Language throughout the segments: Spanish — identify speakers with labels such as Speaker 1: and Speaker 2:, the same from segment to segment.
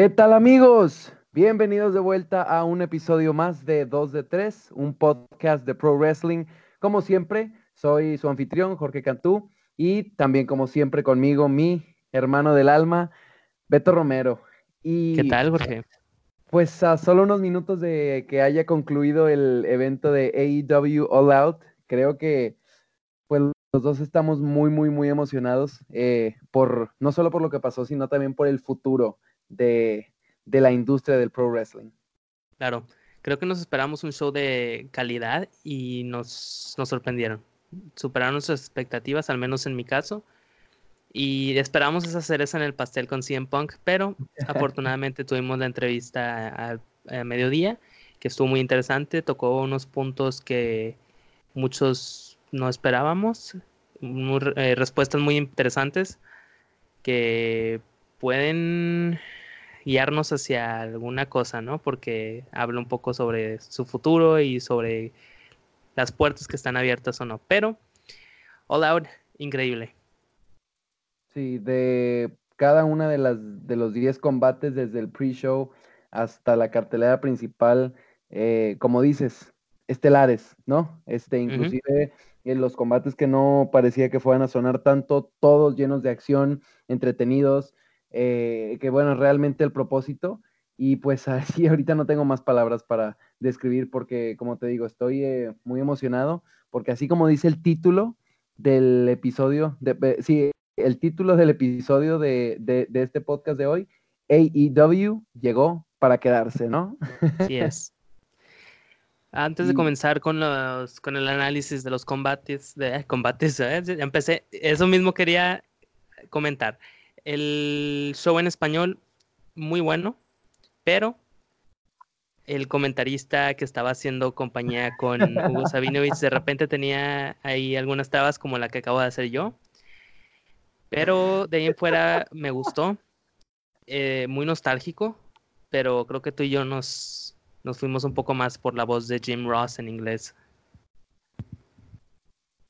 Speaker 1: ¿Qué tal amigos? Bienvenidos de vuelta a un episodio más de 2 de 3, un podcast de Pro Wrestling. Como siempre, soy su anfitrión, Jorge Cantú, y también como siempre conmigo, mi hermano del alma, Beto Romero. Y,
Speaker 2: ¿Qué tal, Jorge?
Speaker 1: Pues a solo unos minutos de que haya concluido el evento de AEW All Out, creo que pues los dos estamos muy, muy, muy emocionados eh, por no solo por lo que pasó, sino también por el futuro de, la industria del pro wrestling.
Speaker 2: Claro, creo que nos esperamos un show de calidad y nos, nos sorprendieron. Superaron nuestras expectativas, al menos en mi caso. Y esperamos esa cereza en el pastel con CM Punk, pero afortunadamente tuvimos la entrevista a, mediodía, que estuvo muy interesante, tocó unos puntos que muchos no esperábamos, eh, respuestas muy interesantes que pueden guiarnos hacia alguna cosa, ¿no? Porque habla un poco sobre su futuro y sobre las puertas que están abiertas o no. Pero, All Out, increíble.
Speaker 1: Sí, de cada una de las de los 10 combates desde el pre-show hasta la cartelera principal, eh, como dices, estelares, ¿no? Este, inclusive en los combates que no parecía que fueran a sonar tanto, todos llenos de acción, entretenidos, eh, que bueno, realmente el propósito. Y pues así ahorita no tengo más palabras para describir porque, como te digo, estoy eh, muy emocionado porque así como dice el título del episodio, de, sí, el título del episodio de, de, este podcast de hoy, AEW llegó para quedarse, ¿no?
Speaker 2: Así es. Antes de comenzar con los con el análisis de los combates, de combates, ¿eh? empecé, eso mismo quería comentar. El show en español, muy bueno, pero el comentarista que estaba haciendo compañía con Hugo Sabinovich de repente tenía ahí algunas trabas como la que acabo de hacer yo. Pero de ahí en fuera me gustó. Eh, muy nostálgico, pero creo que tú y yo nos, nos fuimos un poco más por la voz de Jim Ross en inglés.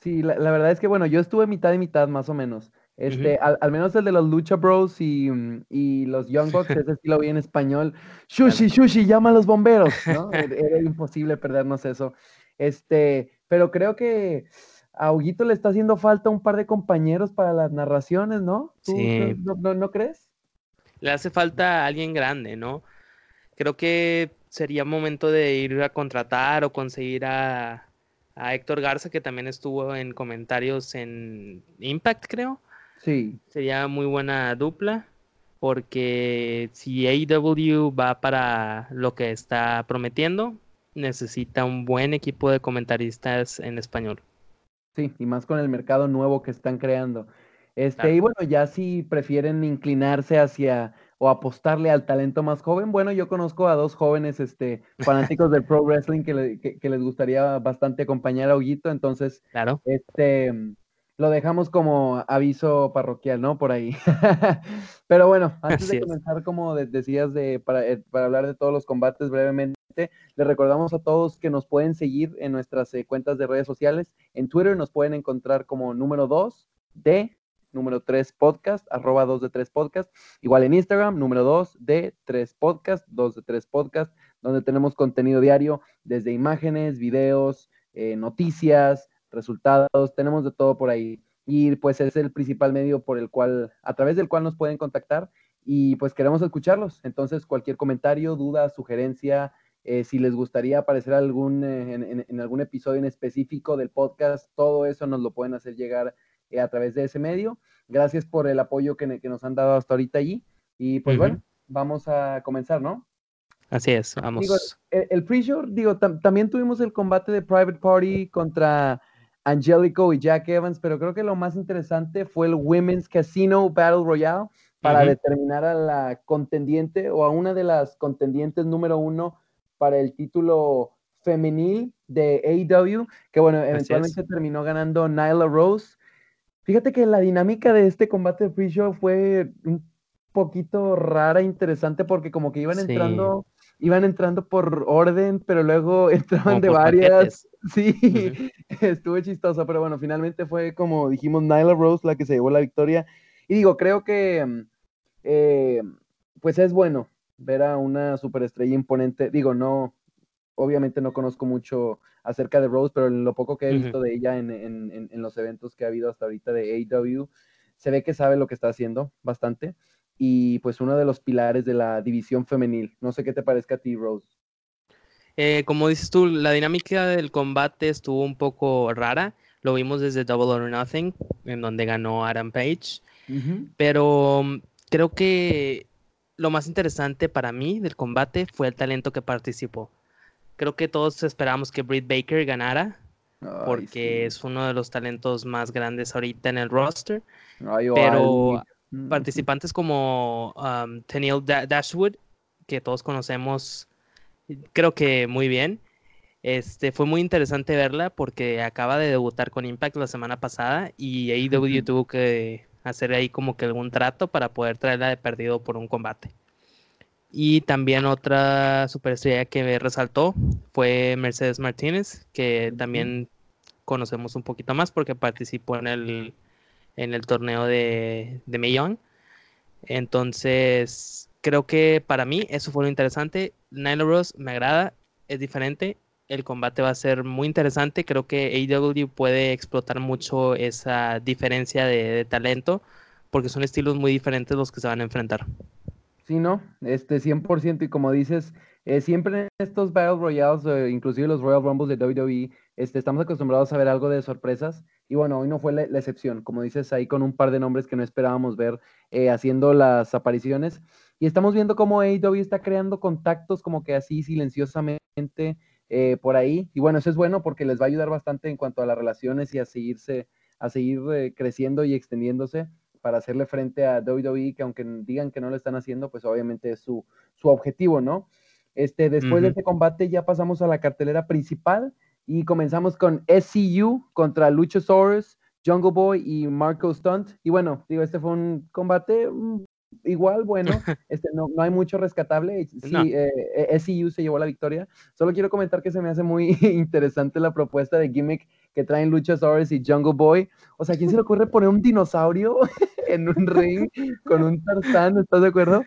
Speaker 1: Sí, la, verdad es que bueno, yo estuve mitad y mitad más o menos. Este, al, menos el de los Lucha Bros y, y los Young Bucks, ese sí lo vi en español. Shushi, Shushi, llama a los bomberos, ¿no? Era imposible perdernos eso. Este, pero creo que a Huguito le está haciendo falta un par de compañeros para las narraciones, ¿no?
Speaker 2: sí.
Speaker 1: no, crees?
Speaker 2: Le hace falta alguien grande, ¿no? Creo que sería momento de ir a contratar o conseguir a, a Héctor Garza, que también estuvo en comentarios en Impact, creo.
Speaker 1: Sí.
Speaker 2: Sería muy buena dupla, porque si AEW va para lo que está prometiendo, necesita un buen equipo de comentaristas en español.
Speaker 1: Sí, y más con el mercado nuevo que están creando. Este, y bueno, ya si prefieren inclinarse hacia o apostarle al talento más joven, bueno, yo conozco a dos jóvenes este, fanáticos del pro wrestling que, que, les gustaría bastante acompañar a Huguito, entonces,
Speaker 2: claro.
Speaker 1: este, lo dejamos como aviso parroquial, ¿no? Por ahí. Pero bueno, antes de comenzar, como decías, de, para, eh, para hablar de todos los combates brevemente, les recordamos a todos que nos pueden seguir en nuestras eh, cuentas de redes sociales. En Twitter nos pueden encontrar como número 2 de número 3 podcast, arroba 2 de 3 podcast. Igual en Instagram, número 2 de 3 podcast, 2 de 3 podcast, donde tenemos contenido diario desde imágenes, videos, eh, noticias, resultados, tenemos de todo por ahí. Y pues es el principal medio por el cual, a través del cual nos pueden contactar y pues queremos escucharlos. Entonces, cualquier comentario, duda, sugerencia, eh, si les gustaría aparecer algún, eh, en, algún episodio en específico del podcast, todo eso nos lo pueden hacer llegar eh, a través de ese medio. Gracias por el apoyo que, nos han dado hasta ahorita allí. Y pues bueno, vamos a comenzar, ¿no?
Speaker 2: Así es, vamos.
Speaker 1: el, pre-show, digo, también tuvimos el combate de Private Party contra Angelico y Jack Evans, pero creo que lo más interesante fue el Women's Casino Battle Royale para determinar a la contendiente o a una de las contendientes número uno para el título femenil de AEW, que bueno, eventualmente terminó ganando Nyla Rose. Fíjate que la dinámica de este combate de pre-show fue un poquito rara, interesante, porque como que iban entrando, iban entrando por orden, pero luego entraban de varias. Sí, estuvo chistoso, pero bueno, finalmente fue como dijimos, Nyla Rose la que se llevó la victoria. Y digo, creo que eh, pues es bueno ver a una superestrella imponente. Digo, no, obviamente no conozco mucho acerca de Rose, pero en lo poco que he visto de ella en, en, en, los eventos que ha habido hasta ahorita de AEW, se ve que sabe lo que está haciendo bastante. Y pues uno de los pilares de la división femenil. No sé qué te parezca a ti, Rose.
Speaker 2: Eh, como dices tú, la dinámica del combate estuvo un poco rara. Lo vimos desde Double or Nothing, en donde ganó Adam Page. Pero mm, creo que lo más interesante para mí del combate fue el talento que participó. Creo que todos esperamos que Britt Baker ganara, porque es uno de los talentos más grandes ahorita en el roster. pero mm. participantes como um, Tennille Dashwood, que todos conocemos, creo que muy bien. Este, fue muy interesante verla porque acaba de debutar con Impact la semana pasada y AEW tuvo que hacer ahí como que algún trato para poder traerla de perdido por un combate. Y también otra superestrella que me resaltó fue Mercedes Martínez, que también conocemos un poquito más porque participó en el, en el torneo de, de Young. Entonces, creo que para mí eso fue lo interesante. Nyla Rose me agrada, es diferente. El combate va a ser muy interesante. Creo que AEW puede explotar mucho esa diferencia de talento porque son estilos muy diferentes los que se van a enfrentar.
Speaker 1: Sí, ¿no? Este 100% y como dices, eh, siempre en estos Battle Royales, inclusive los Royal Rumbles de WWE, este, estamos acostumbrados a ver algo de sorpresas y bueno, hoy no fue la, excepción, como dices ahí con un par de nombres que no esperábamos ver eh, haciendo las apariciones y estamos viendo cómo AEW está creando contactos como que así silenciosamente por ahí y bueno, eso es bueno porque les va a ayudar bastante en cuanto a las relaciones y a seguirse, a seguir creciendo y extendiéndose para hacerle frente a WWE, que aunque digan que no lo están haciendo, pues obviamente es su, objetivo, ¿no? Este, después de este combate ya pasamos a la cartelera principal y comenzamos con SCU contra Luchasaurus, Jungle Boy y Marco Stunt. Y bueno, digo, este fue un combate mm, igual, bueno, este, no, no hay mucho rescatable. Sí, eh, SCU se llevó la victoria. Solo quiero comentar que se me hace muy interesante la propuesta de gimmick que traen Luchasaurus y Jungle Boy. O sea, ¿quién se le ocurre poner un dinosaurio en un ring con un Tarzán? ¿Estás de acuerdo?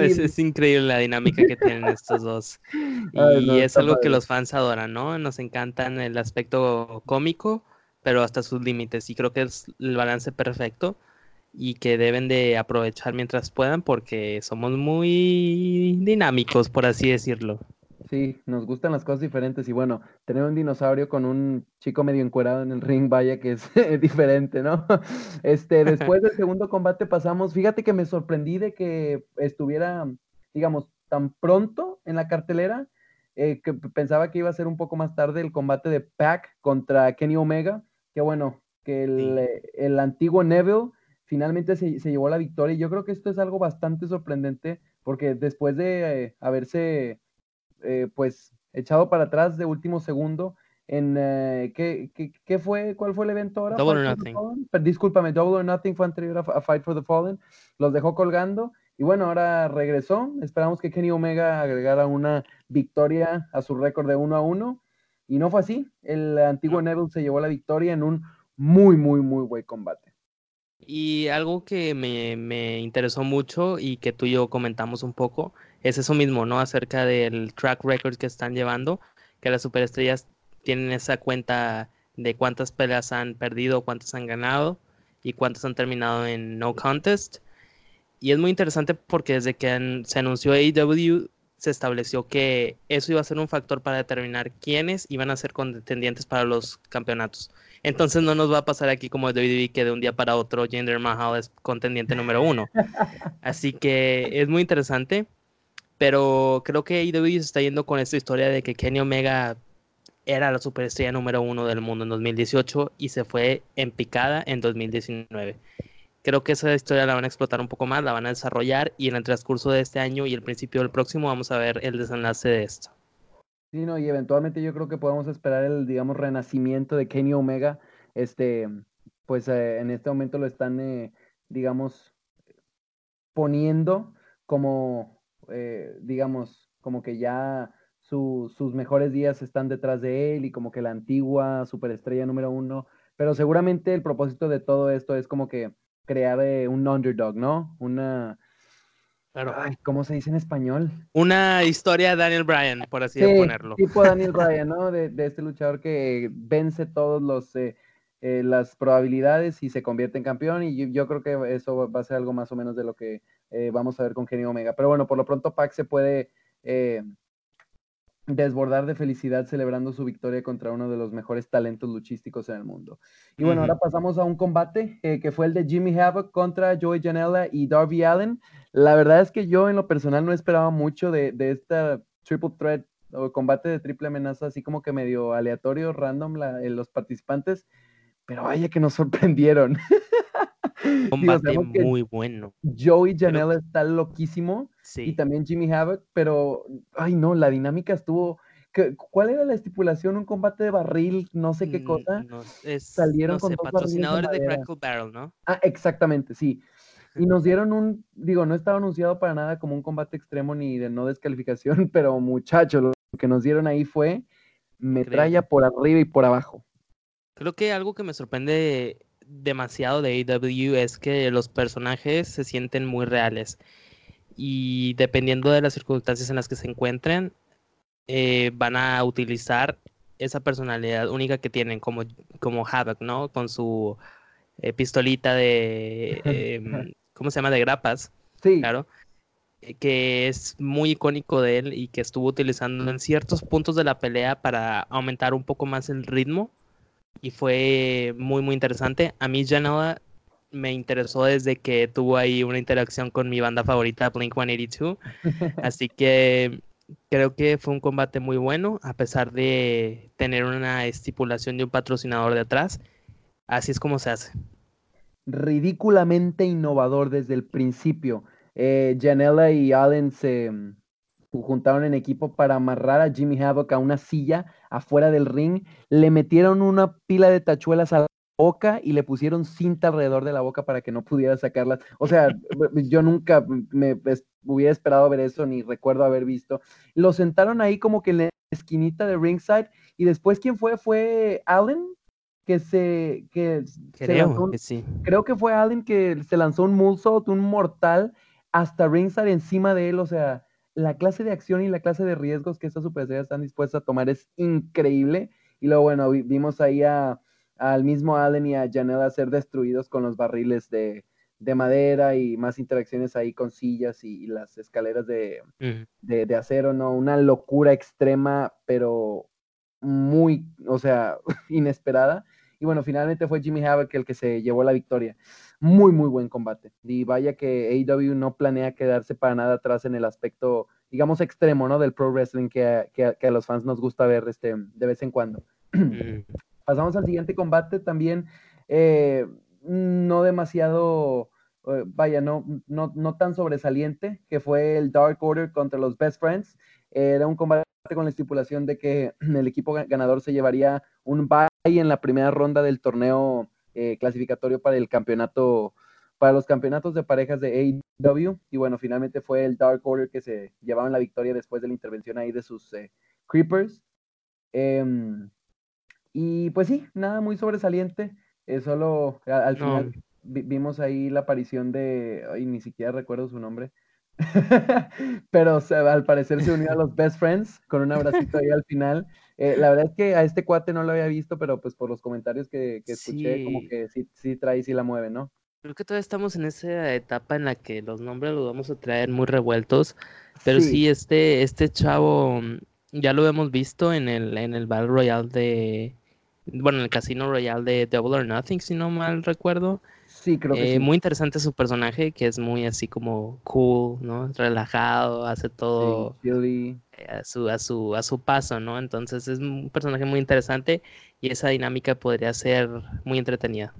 Speaker 2: Es, increíble la dinámica que tienen estos dos. Y es algo que los fans adoran, ¿no? Nos encantan el aspecto cómico, pero hasta sus límites. Y creo que es el balance perfecto y que deben de aprovechar mientras puedan porque somos muy dinámicos, por así decirlo.
Speaker 1: Sí, nos gustan las cosas diferentes y bueno, tener un dinosaurio con un chico medio encuerado en el ring, vaya que es diferente, ¿no? Este, después del segundo combate pasamos, fíjate que me sorprendí de que estuviera, digamos, tan pronto en la cartelera, eh, que pensaba que iba a ser un poco más tarde el combate de Pac contra Kenny Omega, que bueno, que el, antiguo Neville finalmente se, llevó la victoria y yo creo que esto es algo bastante sorprendente porque después de eh, haberse eh, pues echado para atrás de último segundo en eh, ¿qué, qué, fue? ¿Cuál fue el evento ahora?
Speaker 2: Double or Nothing.
Speaker 1: Discúlpame, Double or Nothing fue anterior a, Fight for the Fallen. Los dejó colgando y bueno, ahora regresó. Esperamos que Kenny Omega agregara una victoria a su récord de 1 a 1 y no fue así. El antiguo Neville se llevó la victoria en un muy, muy, muy buen combate.
Speaker 2: Y algo que me, me interesó mucho y que tú y yo comentamos un poco es eso mismo, ¿no? Acerca del track record que están llevando, que las superestrellas tienen esa cuenta de cuántas peleas han perdido, cuántas han ganado y cuántas han terminado en no contest. Y es muy interesante porque desde que se anunció AEW se estableció que eso iba a ser un factor para determinar quiénes iban a ser contendientes para los campeonatos. Entonces no nos va a pasar aquí como WWE que de un día para otro Jinder Mahal es contendiente número uno. Así que es muy interesante. Pero creo que AEW se está yendo con esta historia de que Kenny Omega era la superestrella número uno del mundo en 2018 y se fue en picada en 2019. Creo que esa historia la van a explotar un poco más, la van a desarrollar y en el transcurso de este año y el principio del próximo vamos a ver el desenlace de esto.
Speaker 1: Sí, no, y eventualmente yo creo que podemos esperar el, digamos, renacimiento de Kenny Omega. Este, pues eh, en este momento lo están, eh, digamos, poniendo como eh, digamos, como que ya sus mejores días están detrás de él y como que la antigua superestrella número uno, pero seguramente el propósito de todo esto es como que crear eh, un underdog, ¿no? Una... ¿Cómo se dice en español?
Speaker 2: Una historia de Daniel Bryan, por así ponerlo.
Speaker 1: Tipo Daniel Bryan, ¿no? De, este luchador que vence todos los eh, eh, las probabilidades y se convierte en campeón. Y yo, creo que eso va a ser algo más o menos de lo que eh, vamos a ver con Kenny Omega. Pero bueno, por lo pronto Pac se puede desbordar de felicidad celebrando su victoria contra uno de los mejores talentos luchísticos en el mundo. Y bueno, ahora pasamos a un combate eh, que fue el de Jimmy Havoc contra Joey Janela y Darby Allen. La verdad es que yo en lo personal no esperaba mucho de, de esta triple threat o combate de triple amenaza, así como que medio aleatorio, random la, los participantes, pero vaya que nos sorprendieron.
Speaker 2: Combate muy bueno.
Speaker 1: Joey Janela está loquísimo. Y también Jimmy Havoc, pero, ay no, la dinámica estuvo... ¿Cuál era la estipulación? ¿Un combate de barril? No sé qué mm, cosa.
Speaker 2: Salieron con patrocinadores de, Crackle Barrel, ¿no?
Speaker 1: Ah, exactamente, sí. Y nos dieron un, digo, no estaba anunciado para nada como un combate extremo ni de no descalificación, pero muchachos, lo que nos dieron ahí fue metralla por arriba y por abajo.
Speaker 2: Creo que algo que me sorprende demasiado de AW es que los personajes se sienten muy reales y dependiendo de las circunstancias en las que se encuentren, eh, van a utilizar esa personalidad única que tienen, como, como Havoc, ¿no? Con su eh, pistolita de, em, ¿cómo se llama? De grapas.
Speaker 1: Sí.
Speaker 2: Claro. Eh, que es muy icónico de él y que estuvo utilizando en ciertos puntos de la pelea para aumentar un poco más el ritmo. Y fue muy, muy interesante. A mí Janela me interesó desde que tuvo ahí una interacción con mi banda favorita, Blink 182. Así que creo que fue un combate muy bueno, a pesar de tener una estipulación de un patrocinador de atrás. Así es como se hace.
Speaker 1: Ridículamente innovador desde el principio. Eh, Janela y Allen se juntaron en equipo para amarrar a Jimmy Havoc a una silla afuera del ring. Le metieron una pila de tachuelas a boca y le pusieron cinta alrededor de la boca para que no pudiera sacarlas. O sea, yo nunca me hubiera esperado ver eso, ni recuerdo haber visto. Lo sentaron ahí como que en la esquinita de ringside y después quién fue fue Allen que se que
Speaker 2: creo que sí.
Speaker 1: Creo que fue Allen que se lanzó un moonsault, un mortal hasta ringside encima de él, o sea, la clase de acción y la clase de riesgos que estas superestrellas están dispuestas a tomar es increíble. Y luego, bueno, vimos ahí a al mismo Allen y a Janela ser destruidos con los barriles de, madera y más interacciones ahí con sillas y, las escaleras de, de, acero, ¿no? Una locura extrema, pero muy, o sea, inesperada. Y bueno, finalmente fue Jimmy Havoc el que se llevó la victoria. Muy, muy buen combate. Y vaya que AEW no planea quedarse para nada atrás en el aspecto, digamos, extremo, ¿no? Del pro wrestling que, que, a los fans nos gusta ver este, de vez en cuando. Pasamos al siguiente combate también, eh, no demasiado, eh, vaya, no, no, no, tan sobresaliente, que fue el Dark Order contra los Best Friends. Era un combate con la estipulación de que el equipo ganador se llevaría un bye en la primera ronda del torneo eh, clasificatorio para el campeonato, para los campeonatos de parejas de AEW. Y bueno, finalmente fue el Dark Order que se llevaban la victoria después de la intervención ahí de sus Creepers. Em, y pues sí, nada muy sobresaliente. Eh, solo al final vimos ahí la aparición de, ay, ni siquiera recuerdo su nombre, pero al parecer se unió a los Best Friends con un abracito ahí al final. Eh, la verdad es que a este cuate no lo había visto, pero pues por los comentarios que, escuché, como que sí, sí trae y sí la mueve, ¿no?
Speaker 2: Creo que todavía estamos en esa etapa en la que los nombres los vamos a traer muy revueltos, pero sí, este, este chavo mm, ya lo hemos visto en el, en el Battle Royale de, bueno, en el Casino Royale de Double or Nothing, si no mal recuerdo.
Speaker 1: Sí, creo que eh,
Speaker 2: Muy interesante su personaje, que es muy así como cool, ¿no? Relajado, hace todo eh, a, su, a, su, a su paso, ¿no? Entonces es un personaje muy interesante y esa dinámica podría ser muy entretenida.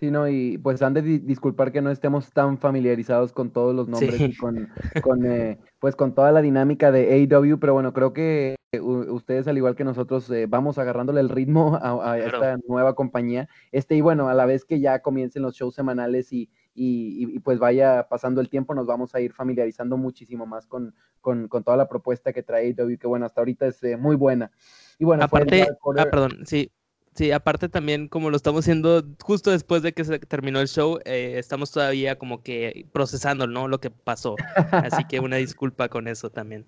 Speaker 1: Sí, no, y pues han de disculpar que no estemos tan familiarizados con todos los nombres y con, con eh, pues con toda la dinámica de AEW, pero bueno, creo que ustedes al igual que nosotros eh, vamos agarrándole el ritmo a, esta nueva compañía, este y bueno, a la vez que ya comiencen los shows semanales y, y, pues vaya pasando el tiempo, nos vamos a ir familiarizando muchísimo más con, con, con toda la propuesta que trae AEW, que bueno, hasta ahorita es eh, muy buena. Y bueno,
Speaker 2: aparte, ah, perdón, sí, Sí, aparte también como lo estamos haciendo justo después de que se terminó el show, eh, estamos todavía como que procesando, ¿no? Lo que pasó. Así que una disculpa con eso también.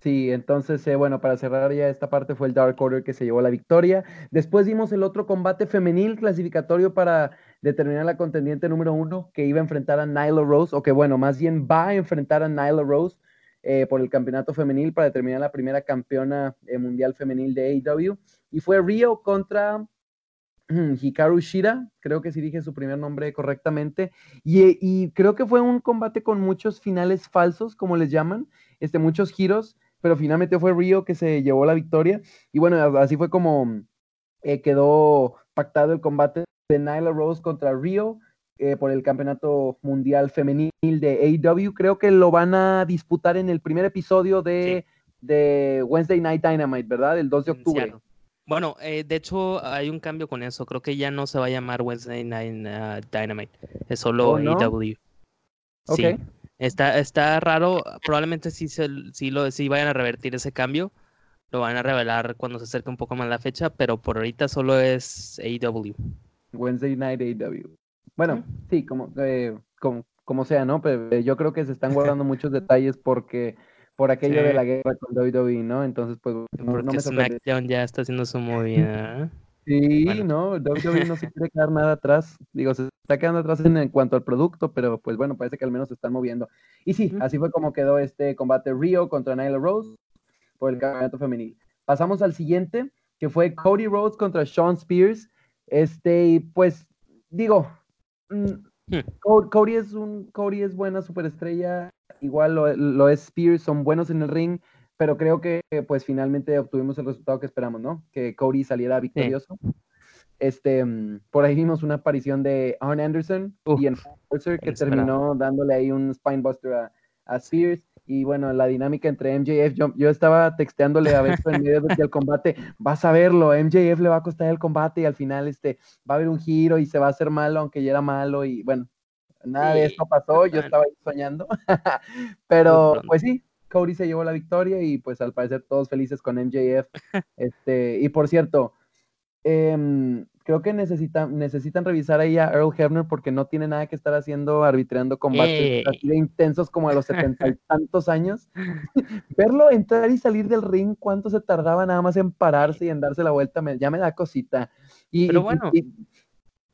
Speaker 1: Sí, entonces, eh, bueno, para cerrar ya esta parte fue el Dark Order que se llevó la victoria. Después vimos el otro combate femenil clasificatorio para determinar la contendiente número uno que iba a enfrentar a Nyla Rose, o que bueno, más bien va a enfrentar a Nyla Rose eh, por el campeonato femenil para determinar la primera campeona mundial femenil de AEW y fue Rio contra Hikaru Shira, creo que sí dije su primer nombre correctamente, y, creo que fue un combate con muchos finales falsos, como les llaman, este, muchos giros, pero finalmente fue Rio que se llevó la victoria, y bueno, así fue como eh, quedó pactado el combate de Nyla Rose contra Rio eh, por el campeonato mundial femenil de AEW, creo que lo van a disputar en el primer episodio de, de Wednesday Night Dynamite, ¿verdad? El 2 de octubre.
Speaker 2: Bueno, eh, de hecho hay un cambio con eso. Creo que ya no se va a llamar Wednesday Night uh, Dynamite. Es solo
Speaker 1: ¿Oh,
Speaker 2: AEW. Sí. Está, está raro. Probablemente sí, se, sí, lo, sí vayan a revertir ese cambio. Lo van a revelar cuando se acerque un poco más la fecha, pero por ahorita solo es AEW.
Speaker 1: Wednesday Night AEW. Bueno, sí, como, eh, como, como sea, ¿no? Pero yo creo que se están guardando muchos detalles porque por aquello de la guerra con WWE, ¿no? Entonces, pues,
Speaker 2: no, me SmackDown ya está haciendo su movida.
Speaker 1: Sí, no, WWE no se quiere quedar nada atrás. Digo, se está quedando atrás en, cuanto al producto, pero pues bueno, parece que al menos se están moviendo. Y sí, así fue como quedó este combate Rio contra Nyla Rose por el campeonato femenil. Pasamos al siguiente, que fue Cody Rhodes contra Sean Spears. Este, pues, digo, mm, hmm. Cody es un, Cody es buena superestrella, igual lo, es Spears, son buenos en el ring, pero creo que pues finalmente obtuvimos el resultado que esperamos, ¿no? Que Cody saliera victorioso. Este, mm, por ahí vimos una aparición de Arn Anderson y en que terminó dándole ahí un spinebuster a, a Spears. Y bueno, la dinámica entre MJF, yo, yo estaba texteándole a Beto en medio del combate, vas a verlo, MJF le va a costar el combate y al final este, va a haber un giro y se va a hacer malo aunque ya era malo y bueno, Nada de esto pasó, yo estaba ahí soñando. Pero pues sí, Cody se llevó la victoria y pues al parecer todos felices con MJF. este, y por cierto, em, creo que necesitan, necesitan revisar ahí a Earl Hebner porque no tiene nada que estar haciendo arbitrando combates así de intensos como a los setenta y tantos años. Verlo entrar y salir del ring, cuánto se tardaba nada más en pararse y en darse la vuelta, ya me da cosita. Y,
Speaker 2: Pero bueno.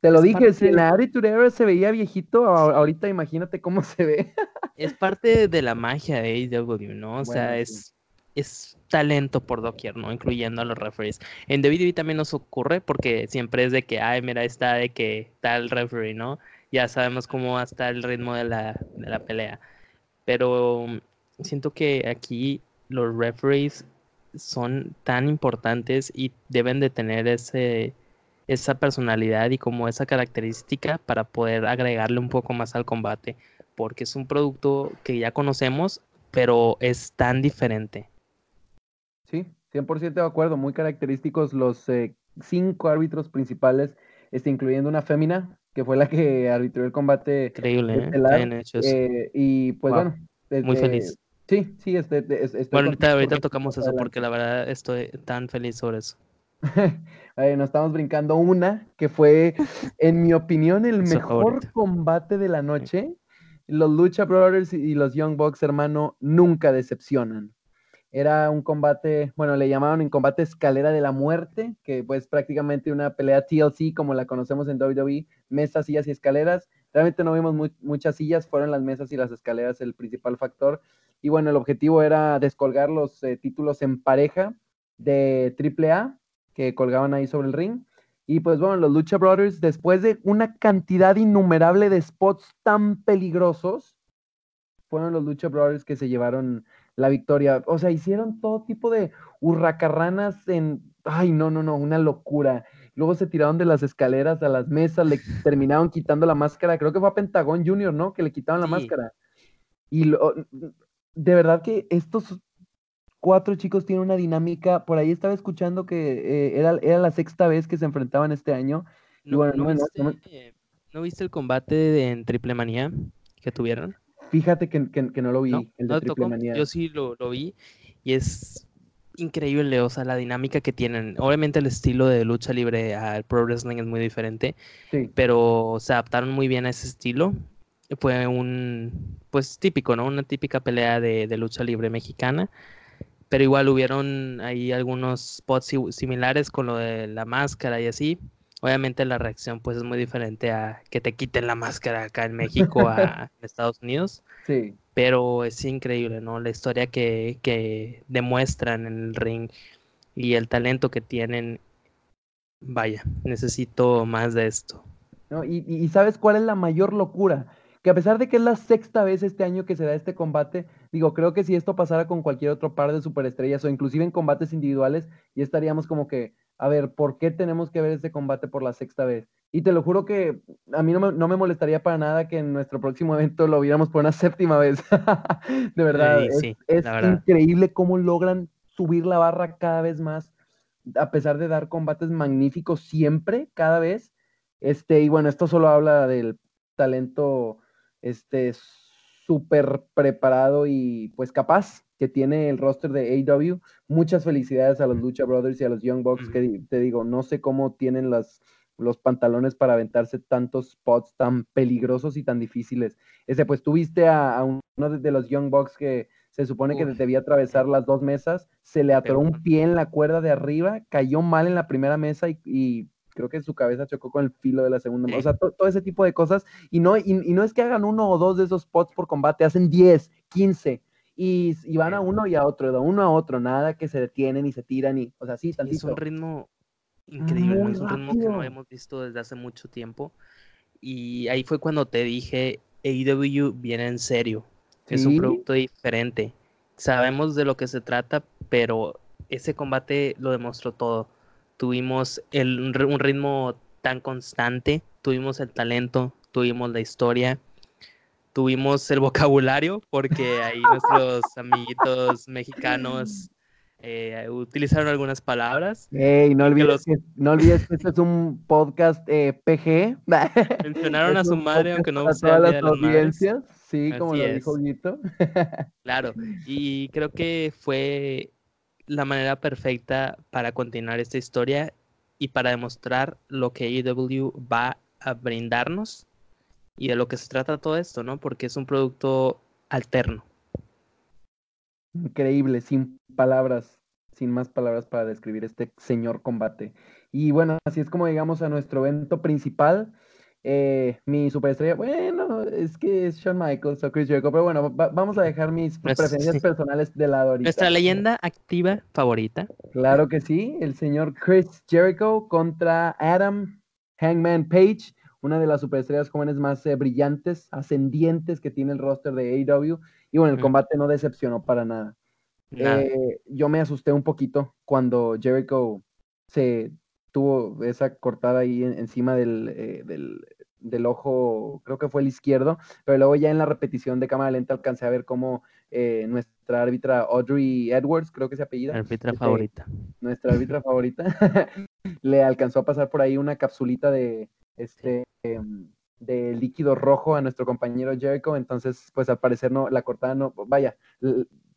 Speaker 1: Te lo dije, si la Attitude se veía viejito, ahorita imagínate cómo se ve.
Speaker 2: es parte de la magia de AEW, ¿no? O sea, es, es talento por doquier, ¿no? Incluyendo a los referees. En WWE también nos ocurre porque siempre es de que, ay, mira, está de que tal referee, ¿no? Ya sabemos cómo va a estar el ritmo de la, de la pelea. Pero siento que aquí los referees son tan importantes y deben de tener ese esa personalidad y como esa característica para poder agregarle un poco más al combate, porque es un producto que ya conocemos, pero es tan diferente.
Speaker 1: Sí, 100% de acuerdo, muy característicos los eh, cinco árbitros principales, este, incluyendo una fémina, que fue la que arbitró el combate.
Speaker 2: Increíble,
Speaker 1: ¿eh? eh y pues bueno.
Speaker 2: muy feliz.
Speaker 1: Sí, sí, este,
Speaker 2: bueno, ahorita, ahorita tocamos eso porque la verdad estoy tan feliz sobre eso.
Speaker 1: nos estamos brincando una que fue, en mi opinión, el mejor combate de la noche. Los Lucha Brothers y los Young Bucks, hermano, nunca decepcionan. Era un combate, bueno, le llamaban en combate escalera de la muerte, que pues prácticamente una pelea TLC como la conocemos en WWE, mesas, sillas y escaleras. Realmente no vimos muchas sillas, fueron las mesas y las escaleras el principal factor. Y bueno, el objetivo era descolgar los eh, títulos en pareja de AAA que colgaban ahí sobre el ring. Y pues bueno, los Lucha Brothers, después de una cantidad innumerable de spots tan peligrosos, fueron los Lucha Brothers que se llevaron la victoria. O sea, hicieron todo tipo de hurracarranas en... Ay, no, no, no, una locura. Luego se tiraron de las escaleras a las mesas, le terminaron quitando la máscara. Creo que fue a Pentagón Junior, ¿no? Que le quitaron la máscara. Y lo, de verdad que estos cuatro chicos tienen una dinámica. Por ahí estaba escuchando que eh, era, era, la sexta vez que se enfrentaban este año.
Speaker 2: No, no, viste, el combate en Triple Manía que tuvieron?
Speaker 1: Fíjate que, que, no lo vi, el de
Speaker 2: Triple Manía. Yo sí lo, lo, vi y es increíble, o sea, la dinámica que tienen. Obviamente el estilo de lucha libre al pro wrestling es muy diferente, pero se adaptaron muy bien a ese estilo. Fue un, pues típico, ¿no? Una típica pelea de, de lucha libre mexicana, pero igual hubieron ahí algunos spots similares con lo de la máscara y así. Obviamente la reacción pues es muy diferente a que te quiten la máscara acá en México a Estados Unidos.
Speaker 1: Sí.
Speaker 2: Pero es increíble, ¿no? La historia que, que demuestran en el ring y el talento que tienen. Vaya, necesito más de esto.
Speaker 1: ¿No? Y, y, sabes cuál es la mayor locura? Que a pesar de que es la sexta vez este año que se da este combate, digo, creo que si esto pasara con cualquier otro par de superestrellas o inclusive en combates individuales, ya estaríamos como que, a ver, ¿por qué tenemos que ver este combate por la sexta vez? Y te lo juro que a mí no me, no me molestaría para nada que en nuestro próximo evento lo viéramos por una séptima vez. de verdad, es, es increíble cómo logran subir la barra cada vez más, a pesar de dar combates magníficos siempre, cada vez. Este, y bueno, esto solo habla del talento este súper preparado y pues capaz que tiene el roster de AW. Muchas felicidades a los Lucha Brothers y a los Young Bucks, que te digo, no sé cómo tienen las, los pantalones para aventarse tantos spots tan peligrosos y tan difíciles. Ese, pues tuviste a, a uno de, los Young Bucks que se supone que debía atravesar las dos mesas, se le atoró un pie en la cuerda de arriba, cayó mal en la primera mesa y, creo que su cabeza chocó con el filo de la segunda. mesa. O sea, todo ese tipo de cosas. Y no, y, no es que hagan uno o dos de esos spots por combate, hacen 10, 15 y, van a uno y a otro, de uno a otro, nada que se detienen y se tiran y, o sea, sí, tantito.
Speaker 2: Es un ritmo increíble, es un ritmo que no hemos visto desde hace mucho tiempo. Y ahí fue cuando te dije, AEW viene en serio, es un producto diferente. Sabemos de lo que se trata, pero ese combate lo demostró todo. Tuvimos el, un ritmo tan constante, tuvimos el talento, tuvimos la historia tuvimos el vocabulario porque ahí nuestros amiguitos mexicanos eh, utilizaron algunas palabras.
Speaker 1: Ey, no olvides, que, no olvides que este es un podcast eh, PG.
Speaker 2: Mencionaron a su madre, aunque no
Speaker 1: sea todas las audiencias. Sí, como lo dijo Guito.
Speaker 2: claro, y creo que fue la manera perfecta para continuar esta historia y para demostrar lo que AEW va a brindarnos y de lo que se trata todo esto, ¿no? Porque es un producto alterno.
Speaker 1: Increíble, sin palabras, sin más palabras para describir este señor combate. Y bueno, así es como llegamos a nuestro evento principal. Eh, mi superestrella, bueno, es que es Shawn Michaels o Chris Jericho, pero bueno, vamos a dejar mis preferencias personales de lado ahorita.
Speaker 2: Nuestra leyenda activa favorita.
Speaker 1: Claro que sí, el señor Chris Jericho contra Adam Hangman Page una de las superestrellas jóvenes más eh, brillantes, ascendientes que tiene el roster de AEW. Y bueno, el combate no decepcionó para nada. Eh, yo me asusté un poquito cuando Jericho se tuvo esa cortada ahí encima eh, del, del, ojo, creo que fue el izquierdo, pero luego ya en la repetición de cámara lenta alcancé a ver cómo nuestra árbitra Audrey Edwards, creo que se apellida.
Speaker 2: Árbitra este, favorita.
Speaker 1: Nuestra árbitra favorita, le alcanzó a pasar por ahí una capsulita de, este, em, de líquido rojo a nuestro compañero Jericho, entonces pues al parecer no, la cortada no, vaya,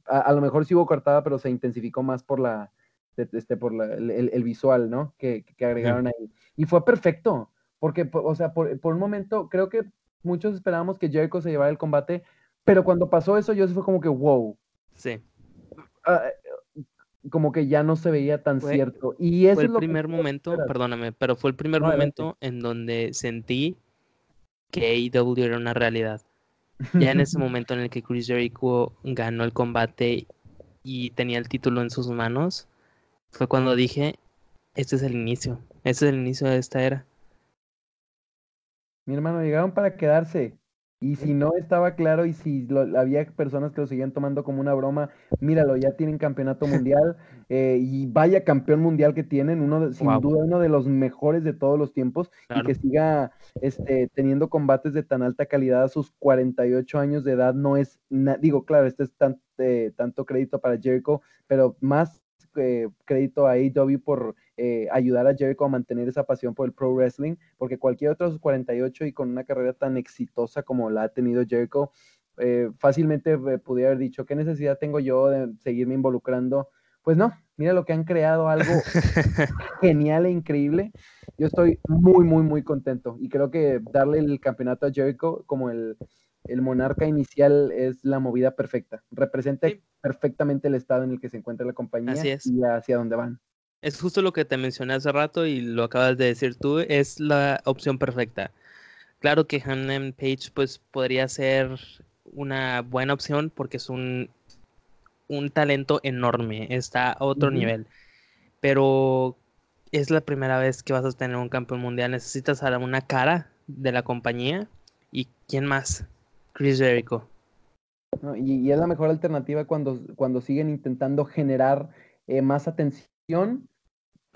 Speaker 1: a, lo mejor sí hubo cortada, pero se intensificó más por la, este, por el, visual, ¿no? Que, agregaron ahí. Y fue perfecto, porque, o sea, por, un momento creo que muchos esperábamos que Jericho se llevara el combate, pero cuando pasó eso yo fue como que, wow.
Speaker 2: Sí.
Speaker 1: Ah, como que ya no se veía tan cierto. Y
Speaker 2: fue el primer momento, perdóname, pero fue el primer momento en donde sentí que AEW era una realidad. Ya en ese momento en el que Chris Jericho ganó el combate y tenía el título en sus manos, fue cuando dije, este es el inicio, este es el inicio de esta era.
Speaker 1: Mi hermano, llegaron para quedarse. Y si no estaba claro y si había personas que lo seguían tomando como una broma, míralo, ya tienen campeonato mundial eh, y vaya campeón mundial que tienen, uno sin duda uno de los mejores de todos los tiempos y que siga este, teniendo combates de tan alta calidad a sus 48 años de edad no es, digo, claro, este es eh, tanto crédito para Jericho, pero más eh, crédito a AEW por eh, ayudar a Jericho a mantener esa pasión por el pro wrestling, porque cualquier otro de sus 48 y con una carrera tan exitosa como la ha tenido Jericho, eh, fácilmente pudiera haber dicho, ¿qué necesidad tengo yo de seguirme involucrando? pues no, mira lo que han creado, algo genial e increíble. Yo estoy muy, muy, muy contento y creo que darle el campeonato a Jericho como el, monarca inicial es la movida perfecta. Representa perfectamente el estado en el que se encuentra la compañía y hacia dónde van.
Speaker 2: Es justo lo que te mencioné hace rato y lo acabas de decir tú, es la opción perfecta. Claro que Hannah Page pues podría ser una buena opción porque es un, un talento enorme, está a otro nivel. Pero es la primera vez que vas a tener un campeón mundial, necesitas a una cara de la compañía. ¿Y quién más? Chris Jericho.
Speaker 1: y, es la mejor alternativa cuando, cuando siguen intentando generar eh, más atención.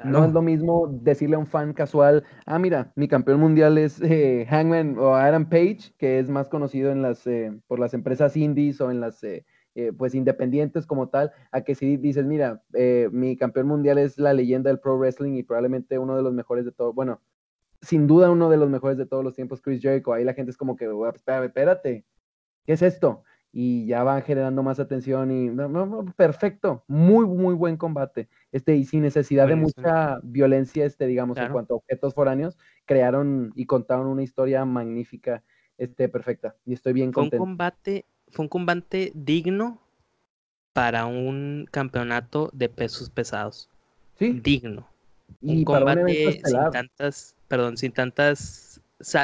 Speaker 1: No es lo mismo decirle a un fan casual, ah, mira, mi campeón mundial es eh, Hangman o Adam Page, que es más conocido en las, eh, por las empresas indies o en las pues independientes como tal, a que si dices, mira, mi campeón mundial es la leyenda del pro wrestling y probablemente uno de los mejores de todo, bueno, sin duda uno de los mejores de todos los tiempos, Chris Jericho. Ahí la gente es como que, espérate, ¿qué es esto? Y ya van generando más atención y no, perfecto, muy muy buen combate. Este y sin necesidad de mucha violencia este digamos en cuanto a objetos foráneos, crearon y contaron una historia magnífica, este perfecta y estoy bien
Speaker 2: contento. Fue un combate fue un combate digno para un campeonato de pesos pesados. Sí. Digno. Y un combate sin tantas, perdón, sin tantas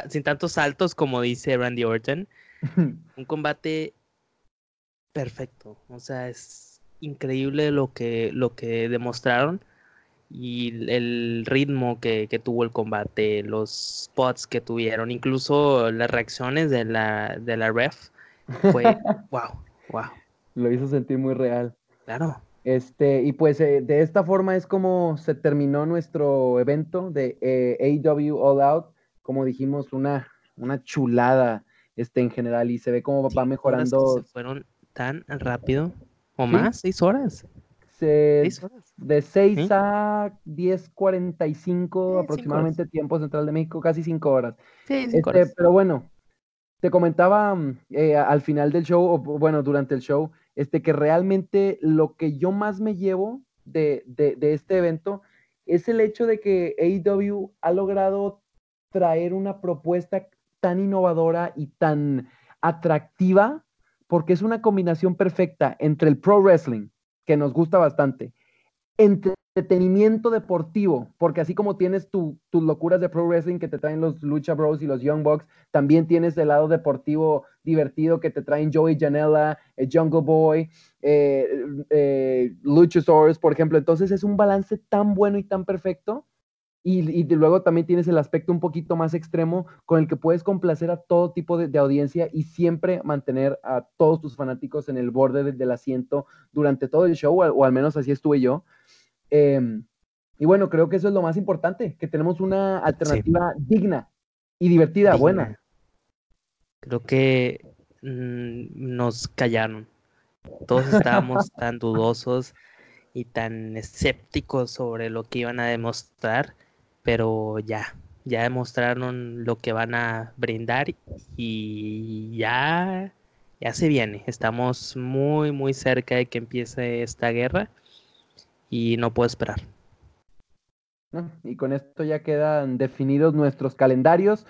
Speaker 2: sin tantos saltos como dice Randy Orton. un combate perfecto. O sea, es increíble lo que, lo que demostraron y el ritmo que, tuvo el combate, los spots que tuvieron, incluso las reacciones de la, de la ref, fue wow, wow.
Speaker 1: Lo hizo sentir muy real.
Speaker 2: Claro.
Speaker 1: Este, y pues eh, de esta forma es como se terminó nuestro evento de eh, AEW All Out. Como dijimos, una, una chulada este, en general y se ve cómo va mejorando.
Speaker 2: fueron tan rápido? ¿O más? ¿Seis horas?
Speaker 1: ¿Seis horas? De 6 a 10.45 aproximadamente tiempo central de México, casi cinco horas. Sí, este, horas. Pero bueno, te comentaba mm, eh, al final del show, o bueno, durante el show, este, que realmente lo que yo más me llevo de, de, de este evento es el hecho de que AEW ha logrado traer una propuesta tan innovadora y tan atractiva porque es una combinación perfecta entre el pro wrestling, que nos gusta bastante, entretenimiento deportivo, porque así como tienes tus locuras de pro wrestling que te traen los Lucha Bros y los Young Bucks, también tienes el lado deportivo divertido que te traen Joey Janela, el Jungle Boy, eh, eh, Luchasaurus, por ejemplo. Entonces es un balance tan bueno y tan perfecto y, luego también tienes el aspecto un poquito más extremo con el que puedes complacer a todo tipo de, audiencia y siempre mantener a todos tus fanáticos en el borde del asiento durante todo el show, o, al menos así estuve yo. Em, y bueno, creo que eso es lo más importante, que tenemos una alternativa digna y divertida, buena.
Speaker 2: Creo que mm, nos callaron. Todos estábamos tan dudosos y tan escépticos sobre lo que iban a demostrar pero ya, ya demostraron lo que van a brindar y ya, ya se viene. Estamos muy, muy cerca de que empiece esta guerra y no puedo esperar.
Speaker 1: Y con esto ya quedan definidos nuestros calendarios.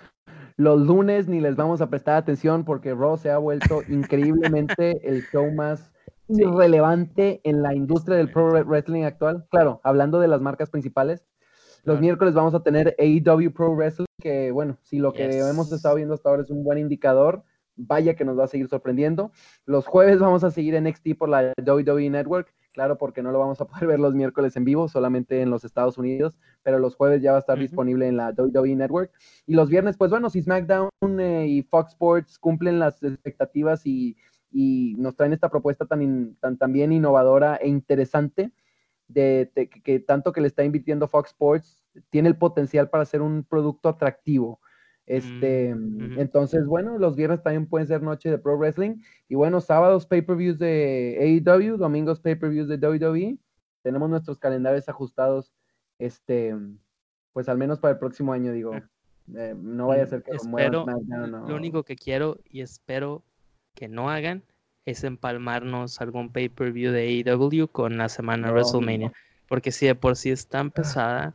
Speaker 1: Los lunes ni les vamos a prestar atención porque Raw se ha vuelto increíblemente el show más irrelevante en la industria del pro wrestling actual. Claro, hablando de las marcas principales, los miércoles vamos a tener AEW Pro Wrestling, que bueno, si lo que hemos estado viendo hasta ahora es un buen indicador, vaya que nos va a seguir sorprendiendo. Los jueves vamos a seguir en NXT por la WWE Network, claro, porque no lo vamos a poder ver los miércoles en vivo, solamente en los Estados Unidos, pero los jueves ya va a estar disponible en la WWE Network. Y los viernes, pues bueno, si SmackDown eh, y Fox Sports cumplen las expectativas y, nos traen esta propuesta tan, tan, tan bien innovadora e interesante, de, que tanto que le está invirtiendo Fox Sports tiene el potencial para ser un producto atractivo. Este, mm, entonces, bueno, los viernes también pueden ser noche de pro wrestling. Y bueno, sábados pay-per-views de AEW, domingos pay-per-views de WWE. Tenemos nuestros calendarios ajustados, este, pues al menos para el próximo año, digo. Ah. Eh, no vaya a ser que
Speaker 2: espero, Lo único que quiero y espero que no hagan es empalmarnos algún pay-per-view de AEW con la semana WrestleMania. Porque si de por sí es tan pesada,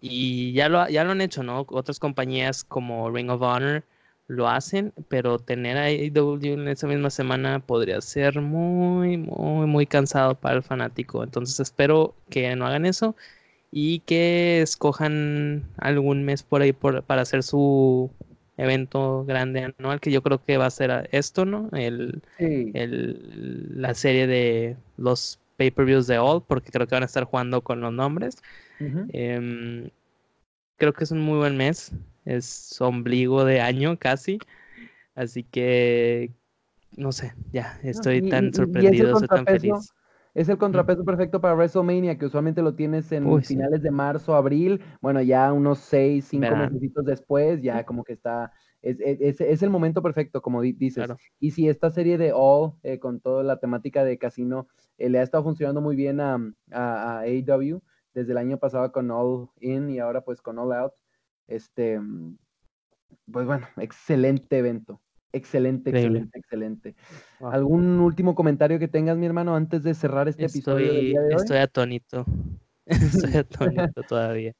Speaker 2: y ya lo, ya lo han hecho, ¿no? Otras compañías como Ring of Honor lo hacen, pero tener a AEW en esa misma semana podría ser muy, muy, muy cansado para el fanático. Entonces espero que no hagan eso y que escojan algún mes por ahí para hacer su evento grande anual, que yo creo que va a ser esto, ¿no? El, la serie de los pay-per-views de All, porque creo que van a estar jugando con los nombres. Em, creo que es un muy buen mes, es ombligo de año casi, así que no sé, ya estoy tan sorprendido, estoy tan feliz.
Speaker 1: Es el contrapeso perfecto para WrestleMania, que usualmente lo tienes en finales de marzo, abril. Bueno, ya unos seis, cinco meses después, ya como que está. Es, es, el momento perfecto, como dices. Y si esta serie de All, eh, con toda la temática de casino, eh, le ha estado funcionando muy bien a, a, AEW desde el año pasado con All In y ahora pues con All Out. Este, pues bueno, excelente evento. Excelente, excelente, excelente. ¿Algún último comentario que tengas, mi hermano, antes de cerrar este episodio del día de hoy?
Speaker 2: Estoy atónito. Estoy atónito todavía.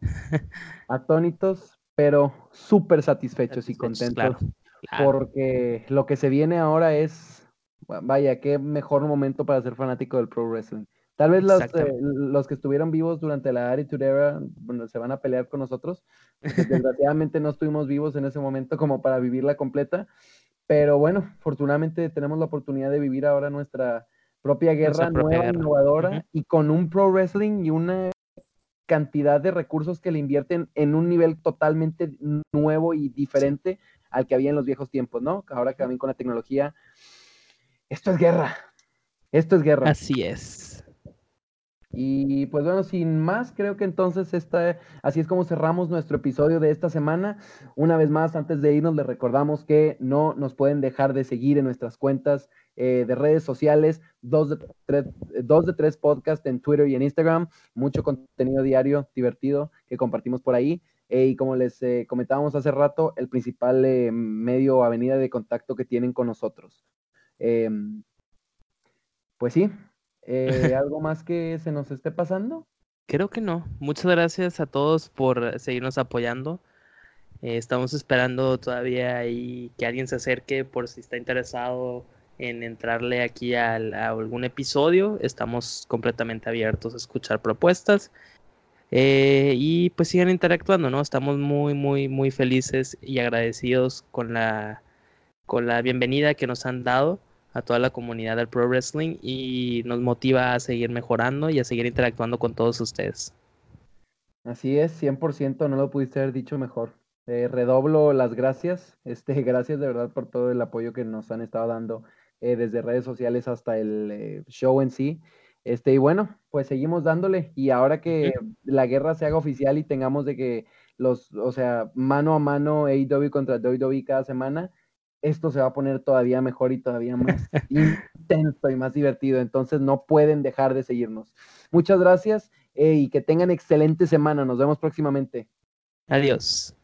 Speaker 1: Atónitos, pero súper satisfechos, y contentos. Porque lo que se viene ahora es, vaya, qué mejor momento para ser fanático del pro wrestling. Tal vez los, eh, los que estuvieron vivos durante la Attitude Era bueno, se van a pelear con nosotros. Desgraciadamente no estuvimos vivos en ese momento como para vivirla completa. Pero bueno, afortunadamente tenemos la oportunidad de vivir ahora nuestra propia guerra nueva, innovadora y con un pro wrestling y una cantidad de recursos que le invierten en un nivel totalmente nuevo y diferente al que había en los viejos tiempos, ¿no? Ahora que también con la tecnología, esto es guerra. Esto es guerra.
Speaker 2: Así es.
Speaker 1: Y pues bueno, sin más, creo que entonces esta, así es como cerramos nuestro episodio de esta semana. Una vez más, antes de irnos, les recordamos que no nos pueden dejar de seguir en nuestras cuentas eh, de redes sociales, dos de, tres, dos de tres podcasts en Twitter y en Instagram, mucho contenido diario divertido que compartimos por ahí. Eh, y como les eh, comentábamos hace rato, el principal medio o avenida de contacto que tienen con nosotros. Em, pues sí, eh, ¿Algo más que se nos esté pasando?
Speaker 2: Creo que no. Muchas gracias a todos por seguirnos apoyando. Eh, estamos esperando todavía ahí que alguien se acerque por si está interesado en entrarle aquí a, algún episodio. Estamos completamente abiertos a escuchar propuestas. Eh, y pues sigan interactuando, ¿no? Estamos muy, muy, muy felices y agradecidos con la, con la bienvenida que nos han dado a toda la comunidad del Pro Wrestling y nos motiva a seguir mejorando y a seguir interactuando con todos ustedes.
Speaker 1: Así es, 100%, no lo pudiste haber dicho mejor. Eh, redoblo las gracias, este, gracias de verdad por todo el apoyo que nos han estado dando eh, desde redes sociales hasta el eh, show en sí. Este, y bueno, pues seguimos dándole y ahora que la guerra se haga oficial y tengamos de que los, o sea, mano a mano AEW contra WWE cada semana, esto se va a poner todavía mejor y todavía más intenso y más divertido. Entonces no pueden dejar de seguirnos. Muchas gracias eh, y que tengan excelente semana. Nos vemos próximamente.
Speaker 2: Adiós.